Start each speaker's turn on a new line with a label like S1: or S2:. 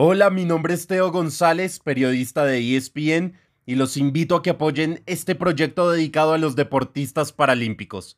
S1: Hola, mi nombre es Teo González, periodista de ESPN, y los invito a que apoyen este proyecto dedicado a los deportistas paralímpicos.